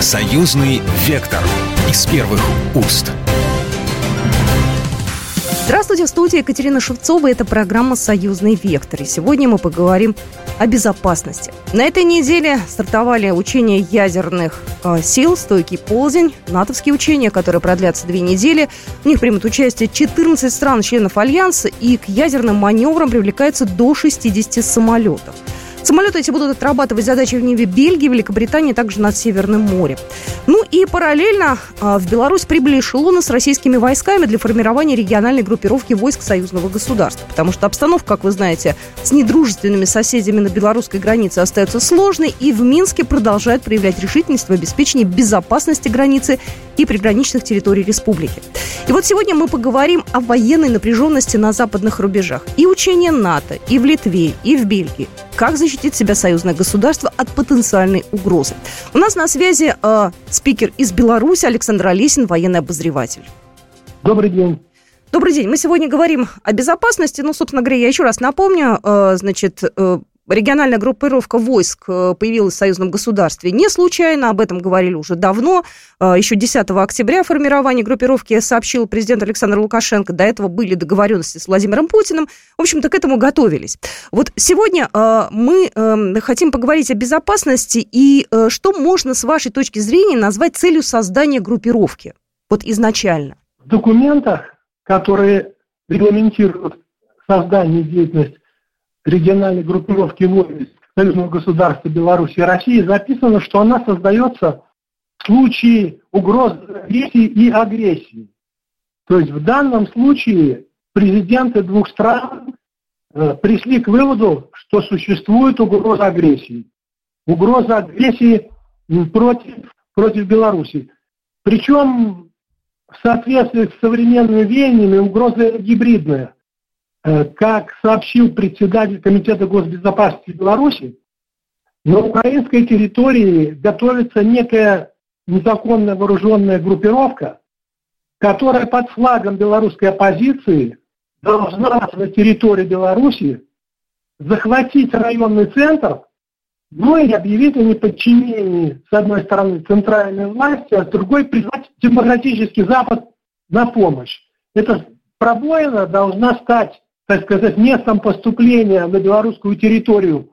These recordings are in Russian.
Союзный вектор из первых уст. Здравствуйте, в студии Екатерина Шевцова. Это программа «Союзный вектор». И сегодня мы поговорим о безопасности. На этой неделе стартовали учения ядерных э, сил «Стойкий ползень», натовские учения, которые продлятся две недели. В них примут участие 14 стран-членов Альянса, и к ядерным маневрам привлекается до 60 самолетов. Самолеты эти будут отрабатывать задачи в небе Бельгии, Великобритании, также над Северным морем. Ну и параллельно а, в Беларусь прибыли эшелоны с российскими войсками для формирования региональной группировки войск союзного государства. Потому что обстановка, как вы знаете, с недружественными соседями на белорусской границе остается сложной, и в Минске продолжает проявлять решительность в обеспечении безопасности границы и приграничных территорий республики. И вот сегодня мы поговорим о военной напряженности на западных рубежах. И учения НАТО, и в Литве, и в Бельгии. Как защитить себя союзное государство от потенциальной угрозы? У нас на связи э, спикер из Беларуси Александр Олесин, военный обозреватель. Добрый день. Добрый день. Мы сегодня говорим о безопасности. Ну, собственно говоря, я еще раз напомню, э, значит, э, Региональная группировка войск э, появилась в союзном государстве не случайно, об этом говорили уже давно. Э, Еще 10 октября формирование группировки сообщил президент Александр Лукашенко. До этого были договоренности с Владимиром Путиным. В общем-то, к этому готовились. Вот сегодня э, мы хотим поговорить о безопасности и что можно с вашей точки зрения назвать целью создания группировки? Вот изначально. В документах, которые регламентируют создание деятельности региональной группировки войск союзного государства Беларуси и России записано, что она создается в случае угрозы агрессии и агрессии. То есть в данном случае президенты двух стран э, пришли к выводу, что существует угроза агрессии. Угроза агрессии против, против Беларуси. Причем в соответствии с современными веяниями угроза гибридная – как сообщил председатель Комитета госбезопасности Беларуси, на украинской территории готовится некая незаконная вооруженная группировка, которая под флагом белорусской оппозиции должна на территории Беларуси захватить районный центр, ну и объявить о неподчинении, с одной стороны, центральной власти, а с другой призвать демократический Запад на помощь. Эта пробоина должна стать так сказать, местом поступления на белорусскую территорию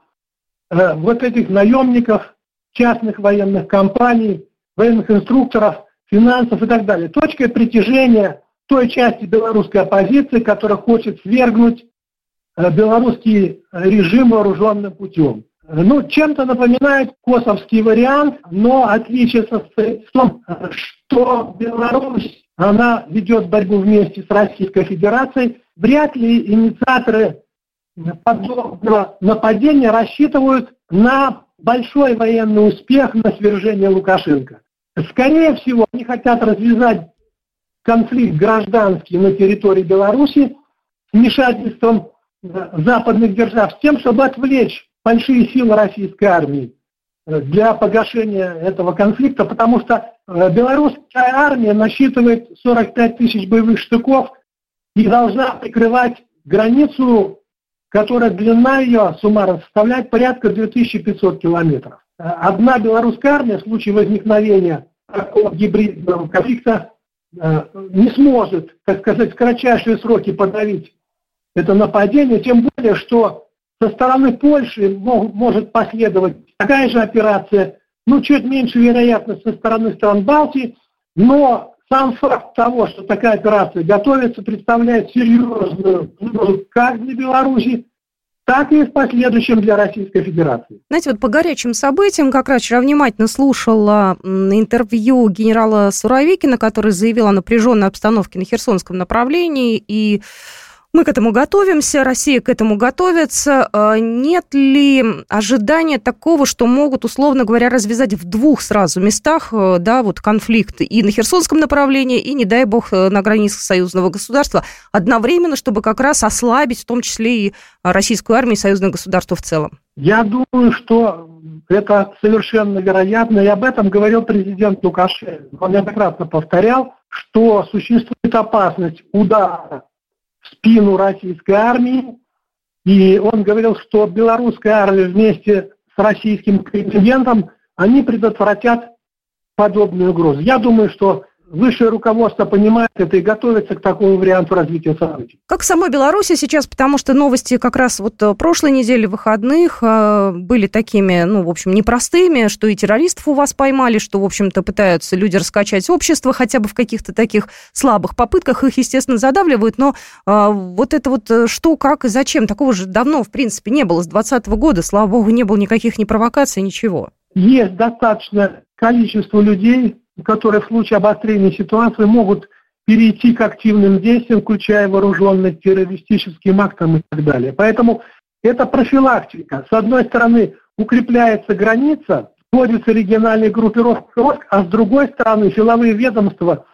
э, вот этих наемников, частных военных компаний, военных инструкторов, финансов и так далее. Точкой притяжения той части белорусской оппозиции, которая хочет свергнуть э, белорусский режим вооруженным путем. Ну, чем-то напоминает косовский вариант, но отличие состоит в том, что Беларусь, она ведет борьбу вместе с Российской Федерацией, вряд ли инициаторы подобного нападения рассчитывают на большой военный успех на свержение Лукашенко. Скорее всего, они хотят развязать конфликт гражданский на территории Беларуси вмешательством западных держав, с тем, чтобы отвлечь большие силы российской армии для погашения этого конфликта, потому что э, белорусская армия насчитывает 45 тысяч боевых штыков и должна прикрывать границу, которая длина ее суммарно составляет порядка 2500 километров. Одна белорусская армия в случае возникновения такого гибридного конфликта э, не сможет, так сказать, в кратчайшие сроки подавить это нападение, тем более, что со стороны Польши может последовать такая же операция, ну, чуть меньше вероятность со стороны стран Балтии, но сам факт того, что такая операция готовится, представляет серьезную угрозу как для Беларуси, так и в последующем для Российской Федерации. Знаете, вот по горячим событиям, как раз вчера внимательно слушала интервью генерала Суровикина, который заявил о напряженной обстановке на Херсонском направлении, и мы к этому готовимся, Россия к этому готовится. А нет ли ожидания такого, что могут, условно говоря, развязать в двух сразу местах э, да, вот конфликт и на Херсонском направлении, и, не дай бог, э, на границах союзного государства одновременно, чтобы как раз ослабить в том числе и российскую армию и союзное государство в целом? Я думаю, что это совершенно вероятно, и об этом говорил президент Лукашенко. Он неоднократно повторял, что существует опасность удара спину российской армии. И он говорил, что белорусская армия вместе с российским контингентом, они предотвратят подобные угрозы. Я думаю, что высшее руководство понимает это и готовится к такому варианту развития событий. Как в самой Беларуси сейчас, потому что новости как раз вот э, прошлой недели выходных э, были такими, ну, в общем, непростыми, что и террористов у вас поймали, что, в общем-то, пытаются люди раскачать общество хотя бы в каких-то таких слабых попытках, их, естественно, задавливают, но э, вот это вот что, как и зачем, такого же давно, в принципе, не было с 2020 года, слава богу, не было никаких ни провокаций, ничего. Есть достаточно количество людей, которые в случае обострения ситуации могут перейти к активным действиям, включая вооруженность, террористическим актам и так далее. Поэтому это профилактика. С одной стороны, укрепляется граница, вводится региональные группировки а с другой стороны, силовые ведомства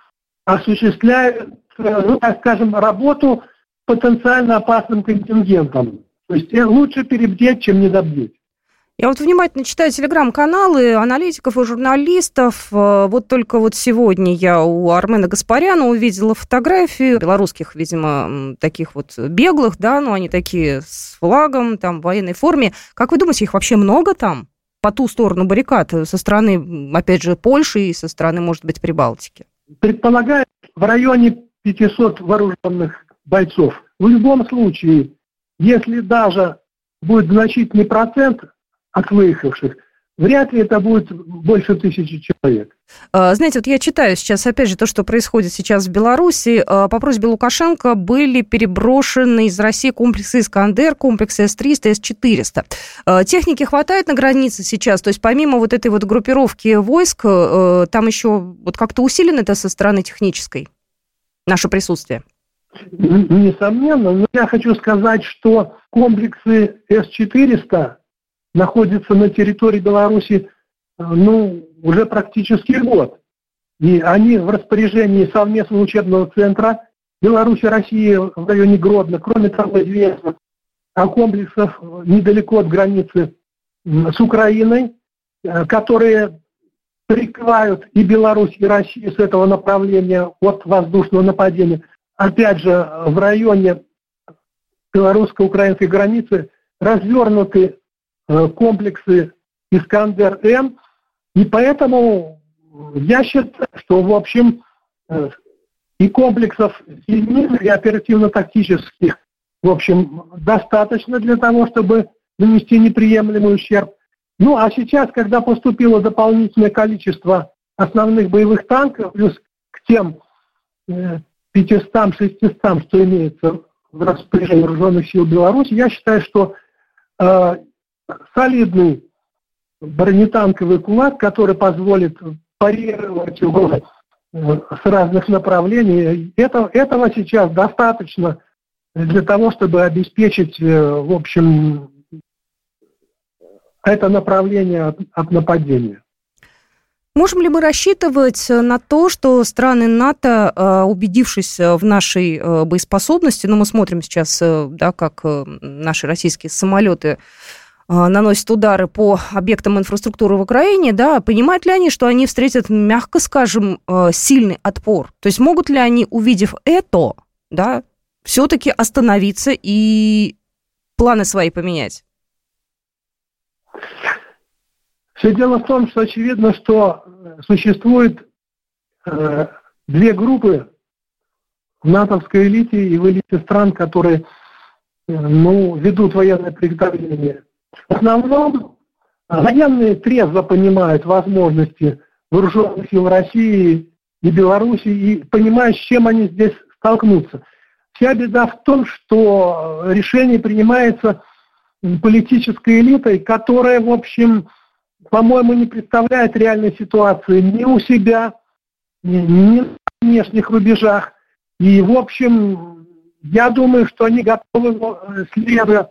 осуществляют, ну, так скажем, работу потенциально опасным контингентом. То есть э, лучше перебдеть, чем недобдеть. Я вот внимательно читаю телеграм-каналы аналитиков и журналистов. Э, вот только вот сегодня я у Армена Гаспаряна увидела фотографию белорусских, видимо, таких вот беглых, да, ну они такие с флагом, там, в военной форме. Как вы думаете, их вообще много там? По ту сторону баррикад, со стороны, опять же, Польши и со стороны, может быть, Прибалтики? Предполагаю, в районе 500 вооруженных бойцов. В любом случае, если даже будет значительный процент, от выехавших, вряд ли это будет больше тысячи человек. А, знаете, вот я читаю сейчас, опять же, то, что происходит сейчас в Беларуси. А, по просьбе Лукашенко были переброшены из России комплексы «Искандер», комплексы С-300, С-400. Техники хватает на границе сейчас? То есть помимо вот этой вот группировки войск, а, там еще вот как-то усилено это со стороны технической, наше присутствие? Несомненно, но я хочу сказать, что комплексы С-400 находится на территории Беларуси э, ну, уже практически год. И они в распоряжении совместного учебного центра Беларуси России в районе Гродно. Кроме того, известно о комплексах недалеко от границы с Украиной, э, которые прикрывают и Беларусь, и Россию с этого направления от воздушного нападения. Опять же, в районе белорусско-украинской границы развернуты комплексы «Искандер-М». И поэтому я считаю, что, в общем, э, и комплексов сильных, и оперативно-тактических, в общем, достаточно для того, чтобы нанести неприемлемый ущерб. Ну, а сейчас, когда поступило дополнительное количество основных боевых танков, плюс к тем 500-600, э, что имеется в распоряжении вооруженных сил Беларуси, я считаю, что солидный бронетанковый кулак, который позволит парировать угрозы э, с разных направлений. Это, этого сейчас достаточно для того, чтобы обеспечить, э, в общем, это направление от, от нападения. Можем ли мы рассчитывать на то, что страны НАТО, э, убедившись в нашей боеспособности, ну мы смотрим сейчас, да, как наши российские самолеты наносят удары по объектам инфраструктуры в Украине, да, понимают ли они, что они встретят, мягко скажем, э, сильный отпор? То есть могут ли они, увидев это, да, все-таки остановиться и планы свои поменять? Все дело в том, что очевидно, что существует э, две группы в натовской элите и в элите стран, которые э, ну, ведут военное приготовление в основном военные трезво понимают возможности вооруженных сил России и Беларуси и понимают, с чем они здесь столкнутся. Вся беда в том, что решение принимается политической элитой, которая, в общем, по-моему, не представляет реальной ситуации ни у себя, ни на внешних рубежах. И, в общем, я думаю, что они готовы, следуя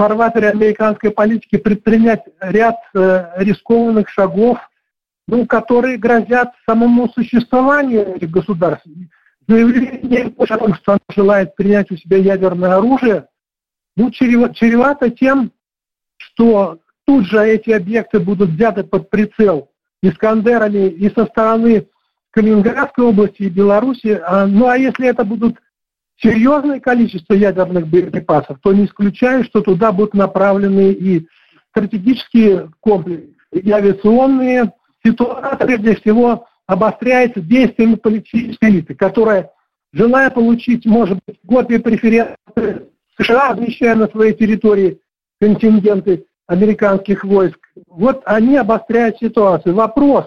фарватере американской политики предпринять ряд э, рискованных шагов, ну, которые грозят самому существованию этих государств. Заявление о том, что она желает принять у себя ядерное оружие, ну, чревато тем, что тут же эти объекты будут взяты под прицел Искандерами и со стороны Калининградской области и Беларуси. А, ну а если это будут серьезное количество ядерных боеприпасов, то не исключаю, что туда будут направлены и стратегические комплексы, и авиационные, ситуация прежде всего обостряется действиями политической элиты, которая, желая получить, может быть, копии преференции США, размещая на своей территории контингенты американских войск, вот они обостряют ситуацию. Вопрос,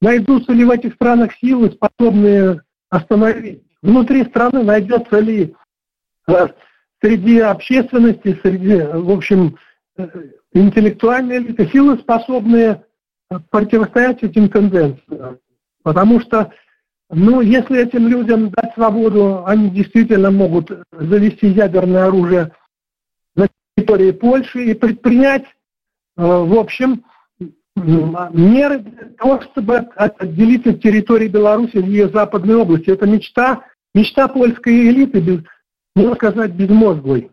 найдутся ли в этих странах силы, способные остановить. Внутри страны найдется ли э, среди общественности, среди, в общем, э, интеллектуальной элиты силы, способные противостоять этим тенденциям. Потому что, ну, если этим людям дать свободу, они действительно могут завести ядерное оружие на территории Польши и предпринять, э, в общем, меры для того, чтобы отделить от территории Беларуси в ее западной области. Это мечта, мечта польской элиты, без, можно сказать, безмозглой.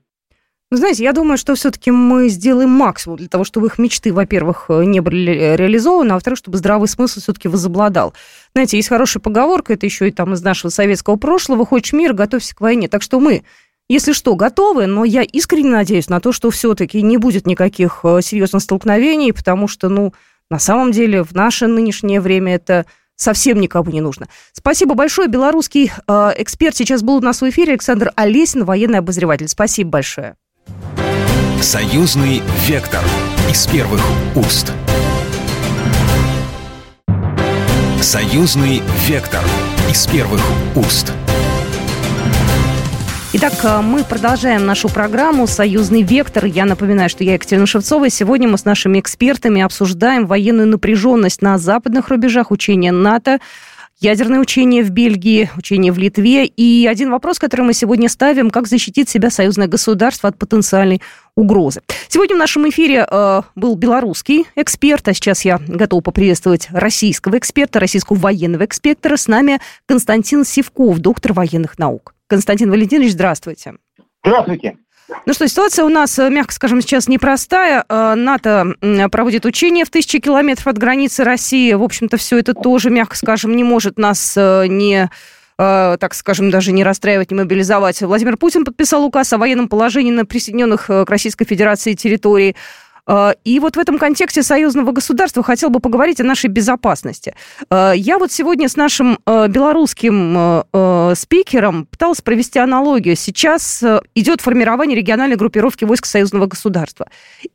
Ну, знаете, я думаю, что все-таки мы сделаем максимум для того, чтобы их мечты, во-первых, не были реализованы, а во-вторых, чтобы здравый смысл все-таки возобладал. Знаете, есть хорошая поговорка, это еще и там из нашего советского прошлого, хочешь мир, готовься к войне. Так что мы если что, готовы, но я искренне надеюсь на то, что все-таки не будет никаких э, серьезных столкновений, потому что, ну, на самом деле, в наше нынешнее время это совсем никому не нужно. Спасибо большое. Белорусский э, эксперт сейчас был у нас в эфире. Александр Олесин, военный обозреватель. Спасибо большое. Союзный вектор из первых уст. Союзный вектор из первых уст. Итак, э, мы продолжаем нашу программу «Союзный вектор». Я напоминаю, что я Екатерина Шевцова. Сегодня мы с нашими экспертами обсуждаем военную напряженность на западных рубежах, учения НАТО, ядерные учения в Бельгии, учения в Литве. И один вопрос, который мы сегодня ставим, как защитить себя союзное государство от потенциальной угрозы. Сегодня в нашем эфире э, был белорусский эксперт, а сейчас я готова поприветствовать российского эксперта, российского военного эксперта. С нами Константин Сивков, доктор военных наук. Константин Валентинович, здравствуйте. Здравствуйте. Ну что, ситуация у нас, э, мягко скажем, сейчас непростая. Э, НАТО проводит учения в тысячи километров от границы России. В общем-то, все это тоже, мягко скажем, не может нас э, не так скажем, даже не расстраивать, не мобилизовать. Владимир Путин подписал указ о военном положении на присоединенных к Российской Федерации территории. А, и вот в этом контексте союзного государства хотел бы поговорить о нашей безопасности. А, я вот сегодня с нашим а, белорусским спикером пыталась провести аналогию. Сейчас идет формирование региональной группировки войск союзного государства.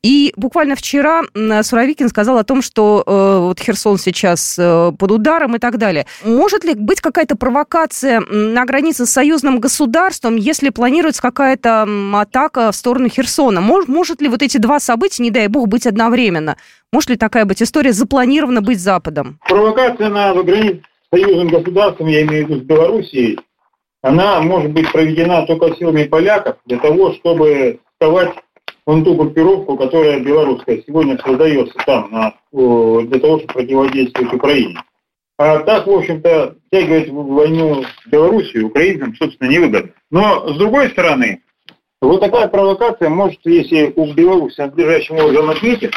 И буквально вчера Суровикин сказал о том, что вот Херсон сейчас под ударом и так далее. Может ли быть какая-то провокация на границе с союзным государством, если планируется какая-то атака в сторону Херсона? Может, может ли вот эти два события, не дай дай бог, быть одновременно. Может ли такая быть история запланирована быть Западом? Провокация на границе союзным государством, я имею в виду с Белоруссией, она может быть проведена только силами поляков для того, чтобы сковать вон ту группировку, которая белорусская сегодня создается там на, для того, чтобы противодействовать Украине. А так, в общем-то, втягивать в войну Белоруссию украинцам, собственно, невыгодно. Но, с другой стороны, вот такая провокация может, если у Беларуси надлежащим образом ответит,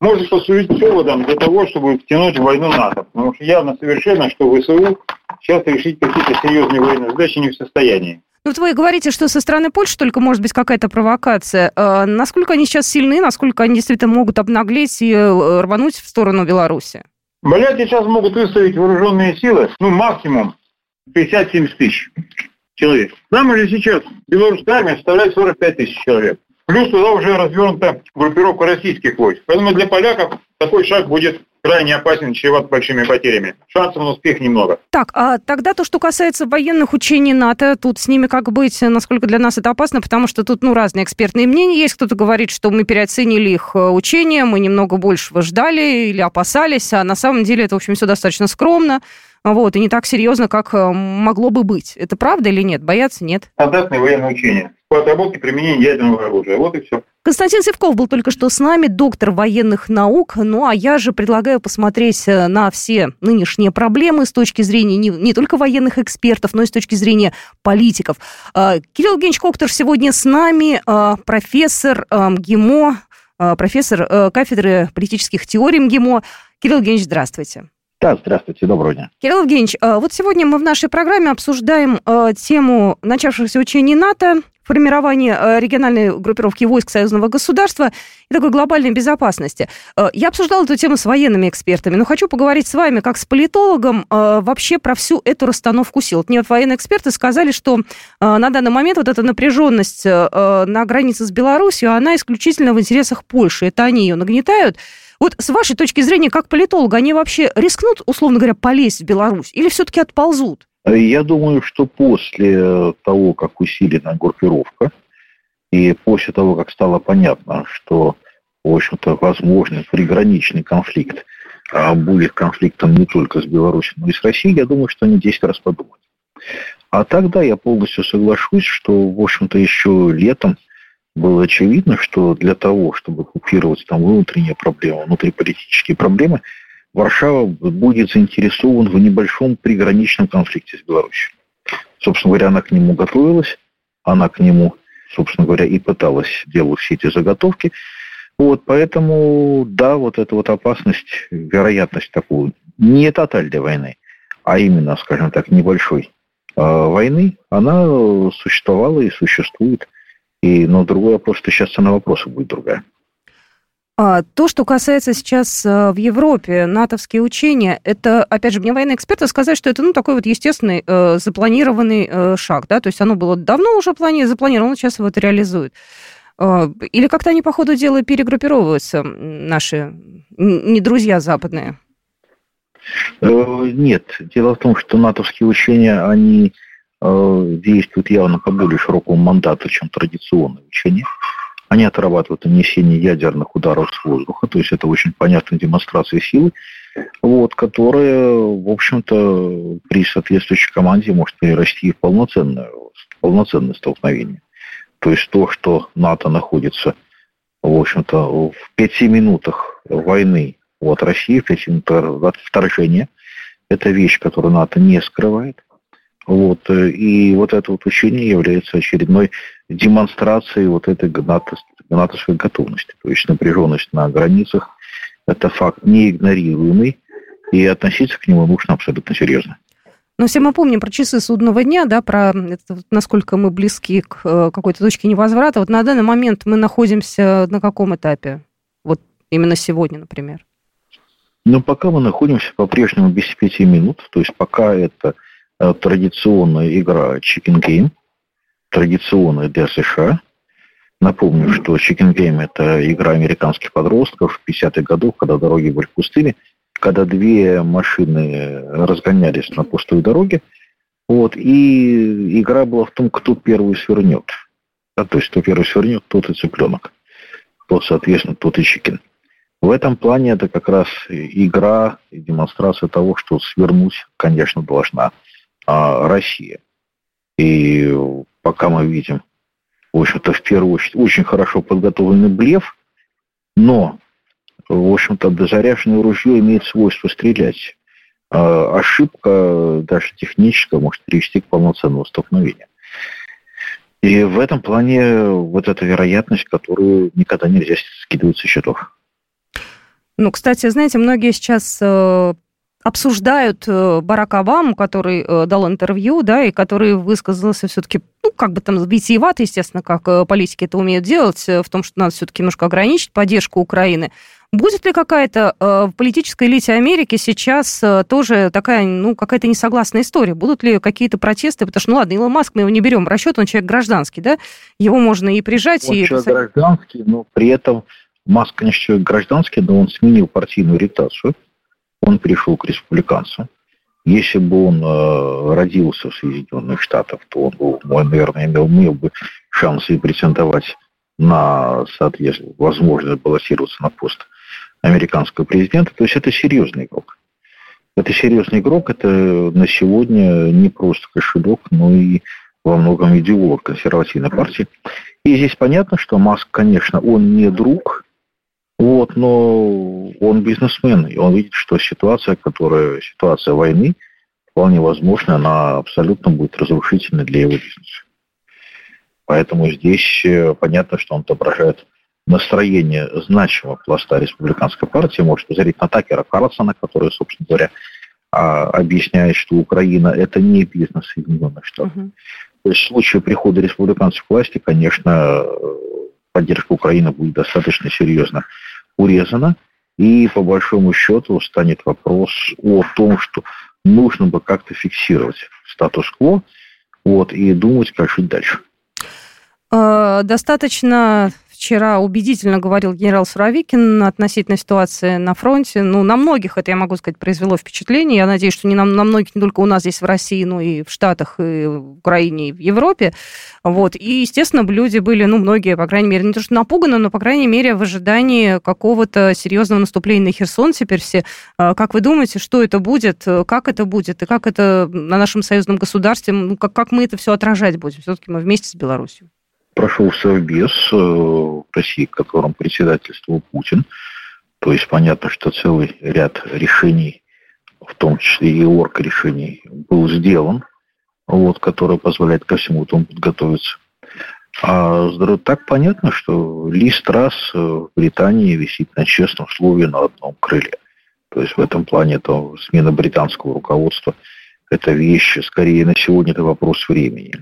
может послужить поводом для того, чтобы втянуть в войну НАТО. Потому что явно совершенно, что ВСУ сейчас решить какие-то серьезные военные задачи не в состоянии. Ну, вот вы говорите, что со стороны Польши только может быть какая-то провокация. А насколько они сейчас сильны, насколько они действительно могут обнаглеть и э, рвануть в сторону Беларуси? Поляки сейчас могут выставить вооруженные силы, ну, максимум 50-70 тысяч человек. Нам уже сейчас белорусская армия составляет 45 тысяч человек. Плюс туда уже развернута группировка российских войск. Поэтому для поляков такой шаг будет крайне опасен, чреват большими потерями. Шансов на успех немного. Так, а тогда то, что касается военных учений НАТО, тут с ними как быть, насколько для нас это опасно, потому что тут, ну, разные экспертные мнения есть. Кто-то говорит, что мы переоценили их э, учения, мы немного больше ждали или опасались, а на самом деле это, в общем, все достаточно скромно. Вот, и не так серьезно, как э, могло бы быть. Это правда или нет? Бояться нет? Стандартные военные учения по отработке применения ядерного оружия. Вот и все. Константин Севков был только что с нами, доктор военных наук. Ну, а я же предлагаю посмотреть э, на все нынешние проблемы с точки зрения не, не только военных экспертов, но и с точки зрения политиков. А, Кирилл Евгеньевич Коктор сегодня с нами, профессор МГИМО, профессор э, кафедры политических теорий МГИМО. Кирилл Евгеньевич, здравствуйте. Да, здравствуйте, доброго дня. Кирилл Евгеньевич, э, вот сегодня мы в нашей программе обсуждаем э, тему начавшихся учений НАТО, формирования э, региональной группировки войск союзного государства и такой глобальной безопасности. Я обсуждала эту тему с военными экспертами, но хочу поговорить с вами как с политологом вообще про всю эту расстановку сил. Мне вот военные эксперты сказали, что на данный момент вот эта напряженность на границе с Беларусью, она исключительно в интересах Польши. Это они ее нагнетают. Вот с вашей точки зрения, как политолога, они вообще рискнут, условно говоря, полезть в Беларусь или все-таки отползут? Я думаю, что после того, как усилена группировка, и после того, как стало понятно, что, в общем-то, возможный приграничный конфликт а будет конфликтом не только с Беларусью, но и с Россией, я думаю, что они 10 раз подумают. А тогда я полностью соглашусь, что, в общем-то, еще летом было очевидно, что для того, чтобы купировать там внутренние проблемы, внутриполитические проблемы, Варшава будет заинтересован в небольшом приграничном конфликте с Беларусью. Собственно говоря, она к нему готовилась, она к нему, собственно говоря, и пыталась делать все эти заготовки. Вот, поэтому, да, вот эта вот опасность, вероятность такую, не тотальной войны, а именно, скажем так, небольшой э, войны, она существовала и существует. И, но другой вопрос, что сейчас цена вопроса будет другая. А, то, что касается сейчас э, в Европе натовские учения, это, опять же, мне военные эксперты сказали, что это, ну, такой вот естественный э, запланированный э, шаг, да, то есть оно было давно уже плани- запланировано, сейчас его это реализует. Э, или как-то они, по ходу дела, перегруппировываются, наши не друзья западные? Э, нет. Дело в том, что натовские учения, они действуют явно по более широкому мандату, чем традиционные учения. Они отрабатывают нанесение ядерных ударов с воздуха, то есть это очень понятная демонстрация силы, вот, которая, в общем-то, при соответствующей команде может перерасти в полноценное, полноценное столкновение. То есть то, что НАТО находится, в общем-то, в пяти минутах войны от России, в пяти минутах вторжения, это вещь, которую НАТО не скрывает. Вот, э, и вот это вот учение является очередной демонстрацией вот этой натовской готовности. То есть напряженность на границах – это факт неигнорируемый, и относиться к нему нужно абсолютно серьезно. Но все мы помним про часы судного дня, да, про это, насколько мы близки к э, какой-то точке невозврата. Вот на данный момент мы находимся на каком этапе? Вот именно сегодня, например. Ну, пока мы находимся по-прежнему без пяти минут, то есть пока это традиционная игра Chicken Game, традиционная для США. Напомню, что Chicken Game – это игра американских подростков в 50-х годах, когда дороги были пустыми, когда две машины разгонялись на пустой дороге, вот, и игра была в том, кто первый свернет. Да, то есть, кто первый свернет, тот и цыпленок. Тот, соответственно, тот и чикен. В этом плане это как раз игра и демонстрация того, что свернуть, конечно, должна а Россия. И пока мы видим, в общем-то, в первую очередь, очень хорошо подготовленный блеф, но, в общем-то, дозаряженное ружье имеет свойство стрелять. А ошибка, даже техническая, может привести к полноценному столкновению. И в этом плане вот эта вероятность, которую никогда нельзя скидывать со счетов. Ну, кстати, знаете, многие сейчас э, обсуждают э, Барака Обаму, который э, дал интервью, да, и который высказался все-таки, ну, как бы там витиевато, естественно, как э, политики это умеют делать, в том, что надо все-таки немножко ограничить поддержку Украины. Будет ли какая-то в политической элите Америки сейчас тоже такая, ну, какая-то несогласная история? Будут ли какие-то протесты? Потому что, ну ладно, Илон Маск, мы его не берем в расчет, он человек гражданский, да? Его можно и прижать, он и... человек гражданский, но при этом Маск, конечно, человек гражданский, но он сменил партийную ориентацию он пришел к республиканцам. Если бы он э, родился в Соединенных Штатах, то он, был, наверное, имел, имел бы шансы претендовать на, соответственно, возможность баллотироваться на пост американского президента. То есть это серьезный игрок. Это серьезный игрок, это на сегодня не просто кошелек, но и во многом идеолог консервативной партии. И здесь понятно, что Маск, конечно, он не друг вот, но он бизнесмен, и он видит, что ситуация, которая, ситуация войны, вполне возможно, она абсолютно будет разрушительной для его бизнеса. Поэтому здесь э, понятно, что он отображает настроение значимого пласта республиканской партии. Может посмотреть на Такера Карлсона, который, собственно говоря, а, объясняет, что Украина – это не бизнес Соединенных Штатов. Uh-huh. То есть в случае прихода республиканцев к власти, конечно, поддержка Украины будет достаточно серьезно урезана. И по большому счету станет вопрос о том, что нужно бы как-то фиксировать статус-кво вот, и думать, как жить дальше. Э, достаточно вчера убедительно говорил генерал Суровикин относительно ситуации на фронте. Ну, на многих это, я могу сказать, произвело впечатление. Я надеюсь, что не на, на многих, не только у нас здесь в России, но и в Штатах, и в Украине, и в Европе. Вот. И, естественно, люди были, ну, многие, по крайней мере, не то что напуганы, но, по крайней мере, в ожидании какого-то серьезного наступления на Херсон теперь все. А как вы думаете, что это будет, как это будет, и как это на нашем союзном государстве, ну, как, как мы это все отражать будем? Все-таки мы вместе с Беларусью прошел Совбез э, России, которым председательствовал Путин. То есть понятно, что целый ряд решений, в том числе и орг решений, был сделан, вот, который позволяет ко всему этому подготовиться. А так понятно, что лист раз в Британии висит на честном слове на одном крыле. То есть в этом плане это смена британского руководства – это вещь, скорее на сегодня это вопрос времени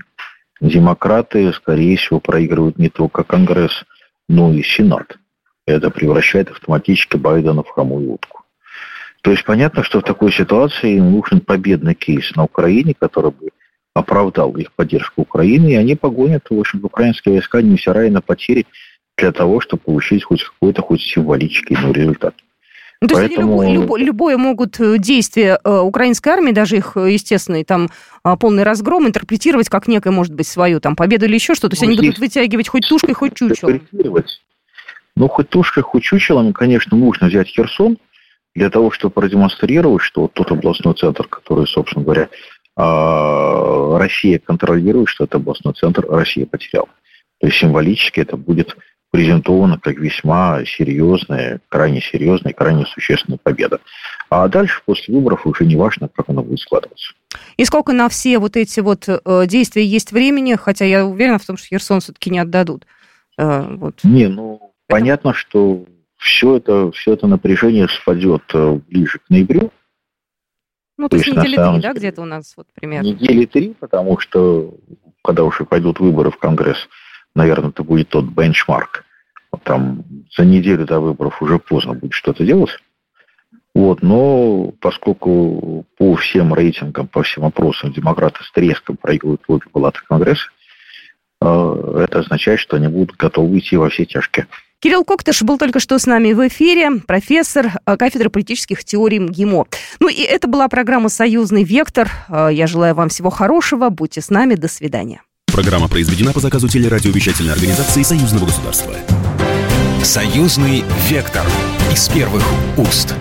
демократы, скорее всего, проигрывают не только Конгресс, но и Сенат. Это превращает автоматически Байдена в хромую утку. То есть понятно, что в такой ситуации нужен победный кейс на Украине, который бы оправдал их поддержку Украины, и они погонят, в общем, украинские войска, невзирая на потери, для того, чтобы получить хоть какой-то хоть символический но результат. Ну, то Поэтому... есть любое, любое могут э, действия э, украинской армии, даже их э, естественный там а, полный разгром, интерпретировать как некое, может быть, свою там победу или еще что-то. То есть ну, они будут вытягивать хоть тушкой, хоть чучелом. Ну, хоть тушкой, хоть чучелом, конечно, нужно взять Херсон для того, чтобы продемонстрировать, что тот областной центр, который, собственно говоря, а, Россия контролирует, что это областной центр Россия потеряла. То есть символически это будет презентована как весьма серьезная, крайне серьезная, крайне существенная победа. А дальше, после выборов, уже не важно, как она будет складываться. И сколько на все вот эти вот э, действия есть времени, хотя я уверена в том, что Херсон все-таки не отдадут. Э, вот. Не, ну, это... понятно, что все это, все это напряжение спадет э, ближе к ноябрю. Ну, то, то есть недели три, да, где-то у нас вот примерно? Недели три, потому что когда уже пойдут выборы в Конгресс, наверное, это будет тот бенчмарк. Там за неделю до выборов уже поздно будет что-то делать. Вот, но поскольку по всем рейтингам, по всем опросам демократы с треском проигрывают обе палаты Конгресса, э, это означает, что они будут готовы идти во все тяжкие. Кирилл Коктыш был только что с нами в эфире, профессор э, кафедры политических теорий МГИМО. Ну и это была программа «Союзный вектор». Э, я желаю вам всего хорошего. Будьте с нами. До свидания. Программа произведена по заказу телерадиовещательной организации Союзного государства. Союзный вектор из первых уст.